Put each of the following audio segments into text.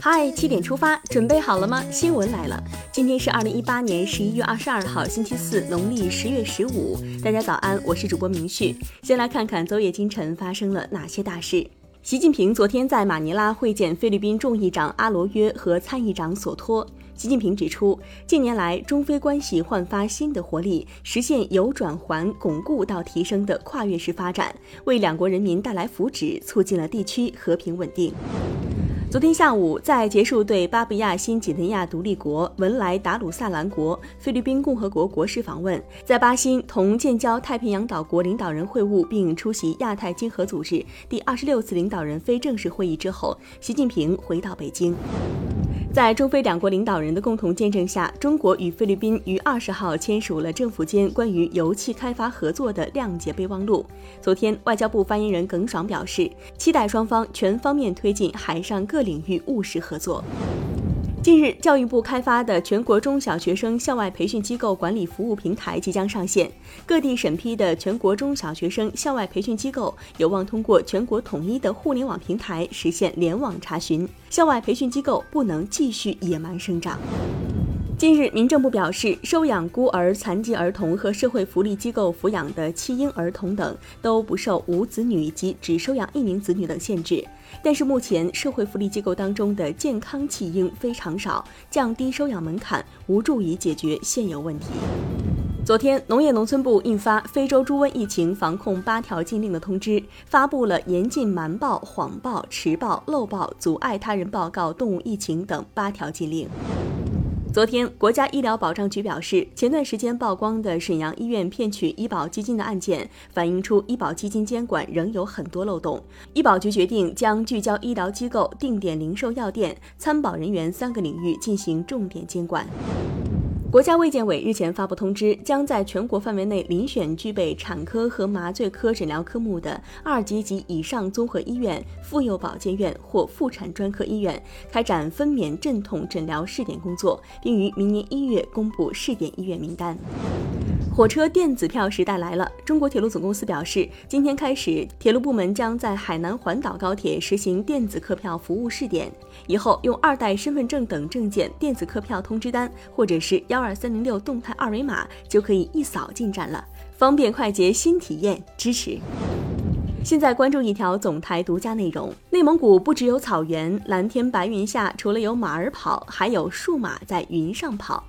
嗨，七点出发，准备好了吗？新闻来了，今天是二零一八年十一月二十二号，星期四，农历十月十五。大家早安，我是主播明旭。先来看看昨夜今晨发生了哪些大事。习近平昨天在马尼拉会见菲律宾众议长阿罗约和参议长索托。习近平指出，近年来中非关系焕发新的活力，实现由转环巩固到提升的跨越式发展，为两国人民带来福祉，促进了地区和平稳定。昨天下午，在结束对巴布亚新几内亚独立国、文莱达鲁萨兰国、菲律宾共和国国事访问，在巴新同建交太平洋岛国领导人会晤，并出席亚太经合组织第二十六次领导人非正式会议之后，习近平回到北京。在中非两国领导人的共同见证下，中国与菲律宾于二十号签署了政府间关于油气开发合作的谅解备忘录。昨天，外交部发言人耿爽表示，期待双方全方面推进海上各领域务实合作。近日，教育部开发的全国中小学生校外培训机构管理服务平台即将上线，各地审批的全国中小学生校外培训机构有望通过全国统一的互联网平台实现联网查询，校外培训机构不能继续野蛮生长。近日，民政部表示，收养孤儿、残疾儿童和社会福利机构抚养的弃婴儿童等都不受无子女及只收养一名子女等限制。但是，目前社会福利机构当中的健康弃婴非常少，降低收养门槛无助于解决现有问题。昨天，农业农村部印发《非洲猪瘟疫情防控八条禁令》的通知，发布了严禁瞒报、谎报、迟报、漏报、阻碍他人报告动物疫情等八条禁令。昨天，国家医疗保障局表示，前段时间曝光的沈阳医院骗取医保基金的案件，反映出医保基金监管仍有很多漏洞。医保局决定将聚焦医疗机构、定点零售药店、参保人员三个领域进行重点监管。国家卫健委日前发布通知，将在全国范围内遴选具备产科和麻醉科诊疗科目的二级及以上综合医院、妇幼保健院或妇产专科医院，开展分娩镇痛诊疗试点工作，并于明年一月公布试点医院名单。火车电子票时代来了！中国铁路总公司表示，今天开始，铁路部门将在海南环岛高铁实行电子客票服务试点。以后用二代身份证等证件、电子客票通知单，或者是幺二三零六动态二维码，就可以一扫进站了，方便快捷新体验，支持。现在关注一条总台独家内容：内蒙古不只有草原，蓝天白云下，除了有马儿跑，还有数码在云上跑。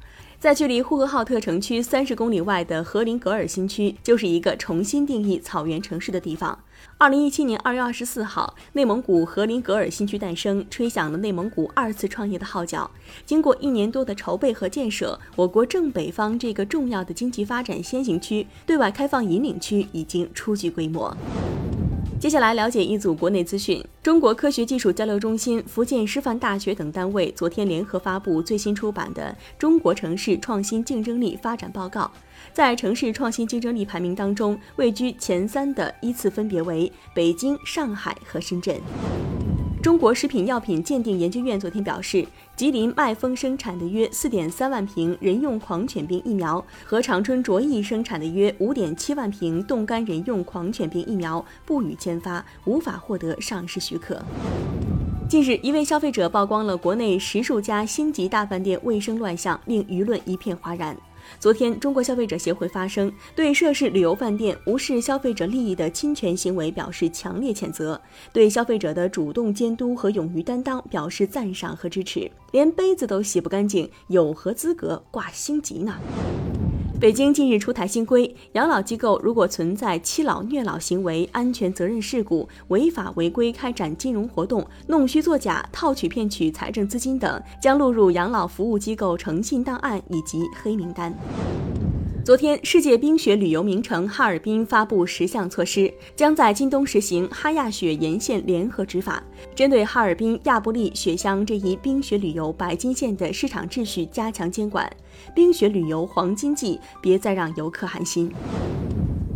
在距离呼和浩特城区三十公里外的和林格尔新区，就是一个重新定义草原城市的地方。二零一七年二月二十四号，内蒙古和林格尔新区诞生，吹响了内蒙古二次创业的号角。经过一年多的筹备和建设，我国正北方这个重要的经济发展先行区对外开放引领区已经初具规模。接下来了解一组国内资讯。中国科学技术交流中心、福建师范大学等单位昨天联合发布最新出版的《中国城市创新竞争力发展报告》。在城市创新竞争力排名当中，位居前三的依次分别为北京、上海和深圳。中国食品药品鉴定研究院昨天表示，吉林麦丰生产的约四点三万瓶人用狂犬病疫苗和长春卓益生产的约五点七万瓶冻干人用狂犬病疫苗不予签发，无法获得上市许可。近日，一位消费者曝光了国内十数家星级大饭店卫生乱象，令舆论一片哗然。昨天，中国消费者协会发声，对涉事旅游饭店无视消费者利益的侵权行为表示强烈谴责，对消费者的主动监督和勇于担当表示赞赏和支持。连杯子都洗不干净，有何资格挂星级呢？北京近日出台新规，养老机构如果存在欺老虐老行为、安全责任事故、违法违规开展金融活动、弄虚作假、套取骗取财政资金等，将录入养老服务机构诚信档案以及黑名单。昨天，世界冰雪旅游名城哈尔滨发布十项措施，将在今冬实行哈亚雪沿线联合执法，针对哈尔滨亚布力雪乡这一冰雪旅游白金线的市场秩序加强监管。冰雪旅游黄金季，别再让游客寒心。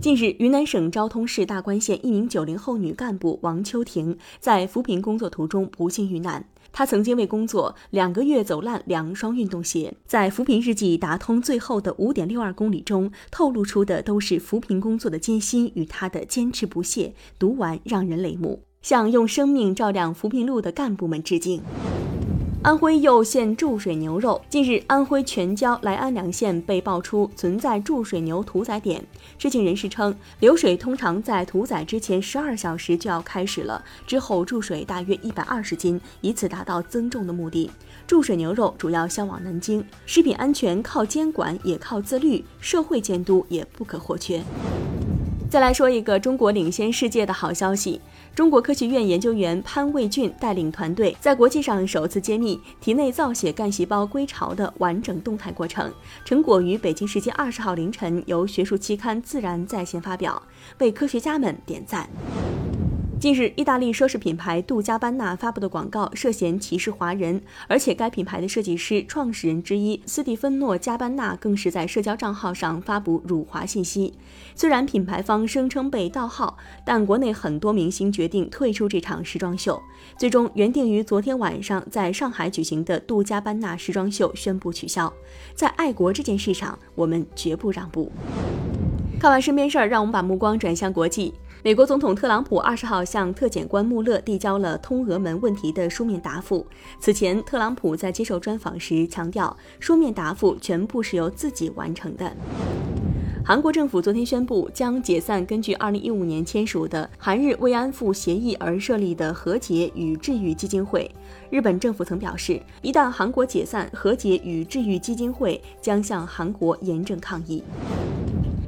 近日，云南省昭通市大关县一名九零后女干部王秋婷在扶贫工作途中不幸遇难。他曾经为工作两个月走烂两双运动鞋，在扶贫日记打通最后的五点六二公里中，透露出的都是扶贫工作的艰辛与他的坚持不懈，读完让人泪目。向用生命照亮扶贫路的干部们致敬。安徽又现注水牛肉。近日，安徽全椒、来安两县被爆出存在注水牛屠宰点。知情人士称，流水通常在屠宰之前十二小时就要开始了，之后注水大约一百二十斤，以此达到增重的目的。注水牛肉主要销往南京，食品安全靠监管也靠自律，社会监督也不可或缺。再来说一个中国领先世界的好消息。中国科学院研究员潘卫俊带领团队在国际上首次揭秘体内造血干细胞归巢的完整动态过程，成果于北京时间二十号凌晨由学术期刊《自然》在线发表，为科学家们点赞。近日，意大利奢侈品牌杜嘉班纳发布的广告涉嫌歧视华人，而且该品牌的设计师、创始人之一斯蒂芬诺·加班纳更是在社交账号上发布辱华信息。虽然品牌方声称被盗号，但国内很多明星决定退出这场时装秀。最终，原定于昨天晚上在上海举行的杜嘉班纳时装秀宣布取消。在爱国这件事上，我们绝不让步。看完身边事儿，让我们把目光转向国际。美国总统特朗普二十号向特检官穆勒递交了通俄门问题的书面答复。此前，特朗普在接受专访时强调，书面答复全部是由自己完成的。韩国政府昨天宣布将解散根据二零一五年签署的韩日慰安妇协议而设立的和解与治愈基金会。日本政府曾表示，一旦韩国解散和解与治愈基金会，将向韩国严正抗议。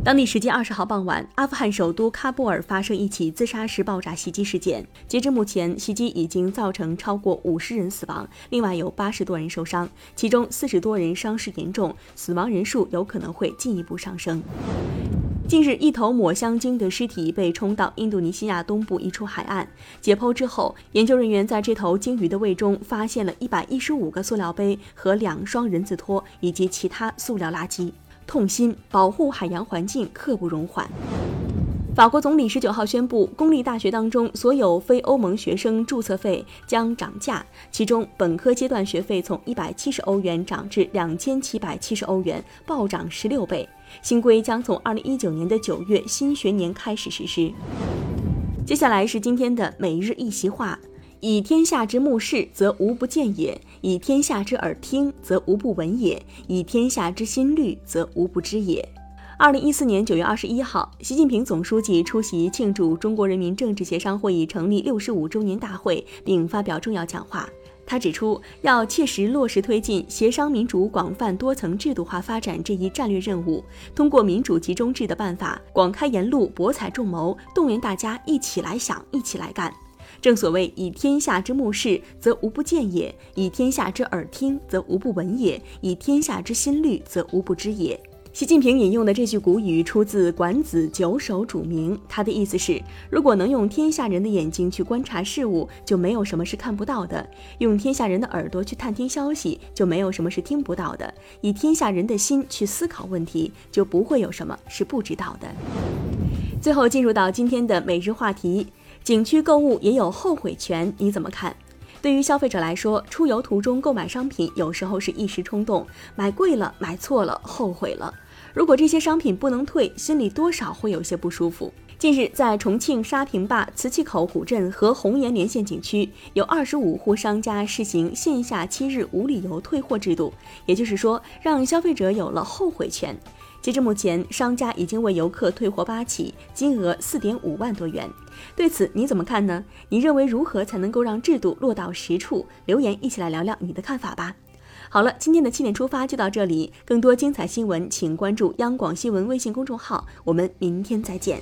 当地时间二十号傍晚，阿富汗首都喀布尔发生一起自杀式爆炸袭击事件。截至目前，袭击已经造成超过五十人死亡，另外有八十多人受伤，其中四十多人伤势严重，死亡人数有可能会进一步上升。近日，一头抹香鲸的尸体被冲到印度尼西亚东部一处海岸，解剖之后，研究人员在这头鲸鱼的胃中发现了一百一十五个塑料杯和两双人字拖以及其他塑料垃圾。痛心，保护海洋环境刻不容缓。法国总理十九号宣布，公立大学当中所有非欧盟学生注册费将涨价，其中本科阶段学费从一百七十欧元涨至两千七百七十欧元，暴涨十六倍。新规将从二零一九年的九月新学年开始实施。接下来是今天的每日一席话。以天下之目视，则无不见也；以天下之耳听，则无不闻也；以天下之心虑，则无不知也。二零一四年九月二十一号，习近平总书记出席庆祝中国人民政治协商会议成立六十五周年大会，并发表重要讲话。他指出，要切实落实推进协商民主广泛多层制度化发展这一战略任务，通过民主集中制的办法，广开言路，博采众谋，动员大家一起来想，一起来干。正所谓以天下之目视，则无不见也；以天下之耳听，则无不闻也；以天下之心虑，则无不知也。习近平引用的这句古语出自《管子·九首·主名》，他的意思是：如果能用天下人的眼睛去观察事物，就没有什么是看不到的；用天下人的耳朵去探听消息，就没有什么是听不到的；以天下人的心去思考问题，就不会有什么是不知道的。最后进入到今天的每日话题。景区购物也有后悔权，你怎么看？对于消费者来说，出游途中购买商品有时候是一时冲动，买贵了、买错了，后悔了。如果这些商品不能退，心里多少会有些不舒服。近日，在重庆沙坪坝、磁器口古镇和红岩连线景区，有二十五户商家试行线下七日无理由退货制度，也就是说，让消费者有了后悔权。截至目前，商家已经为游客退货八起，金额四点五万多元。对此你怎么看呢？你认为如何才能够让制度落到实处？留言一起来聊聊你的看法吧。好了，今天的七点出发就到这里，更多精彩新闻请关注央广新闻微信公众号，我们明天再见。